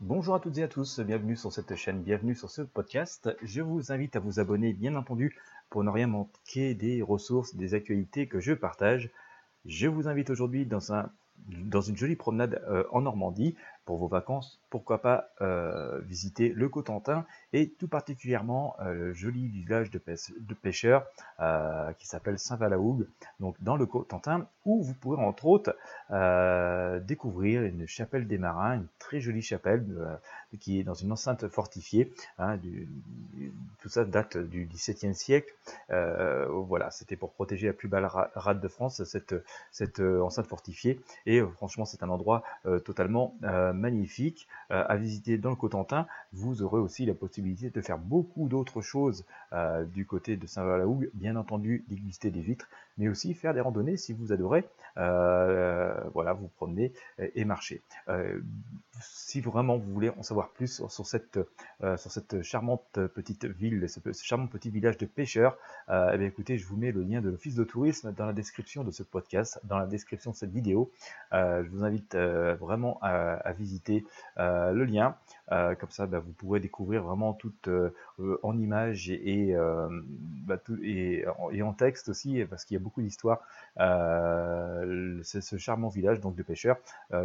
Bonjour à toutes et à tous, bienvenue sur cette chaîne, bienvenue sur ce podcast. Je vous invite à vous abonner bien entendu pour ne rien manquer des ressources, des actualités que je partage. Je vous invite aujourd'hui dans, un, dans une jolie promenade euh, en Normandie pour vos vacances, pourquoi pas euh, visiter le Cotentin et tout particulièrement euh, le joli village de, pêcheurs euh, qui s'appelle Saint-Valahougue, donc dans le Cotentin, où vous pourrez entre autres découvrir une chapelle des marins, une très jolie chapelle qui est dans une enceinte fortifiée. Hein, tout ça date du XVIIe siècle. voilà, c'était pour protéger la plus belle rade de France, cette, cette enceinte fortifiée. Et franchement, c'est un endroit totalement magnifique euh, à visiter dans le Cotentin. Vous aurez aussi la possibilité de faire beaucoup d'autres choses euh, du côté de Saint-Valahougue, bien entendu déguster des vitres, mais aussi faire des randonnées si vous adorez, euh, voilà, vous promener et marcher. Si vraiment vous voulez en savoir plus sur, cette, sur cette charmante petite ville, ce, charmant petit village de pêcheurs, eh bien écoutez, je vous mets le lien de l'Office de tourisme dans la description de ce podcast, dans la description de cette vidéo. je vous invite vraiment à visiter euh, le lien. Euh, comme ça, bah, vous pourrez découvrir vraiment tout euh, en images et, bah, et, en texte aussi, parce qu'il y a beaucoup d'histoires. c'est ce charmant village donc de pêcheurs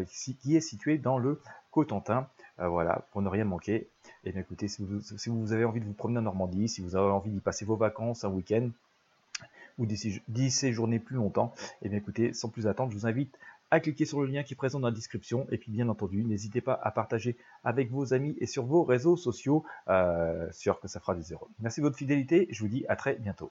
qui est situé dans le Cotentin. voilà, pour ne rien manquer. Et eh bien écoutez, si vous, avez envie de vous promener en Normandie, si vous avez envie d'y passer vos vacances, un week-end, ou d'y séjourner plus longtemps, et eh bien écoutez, sans plus attendre, je vous invite à cliquer sur le lien qui est présent dans la description. Et puis bien entendu, n'hésitez pas à partager avec vos amis et sur vos réseaux sociaux, sûr que ça fera des euros. Merci de votre fidélité, je vous dis à très bientôt.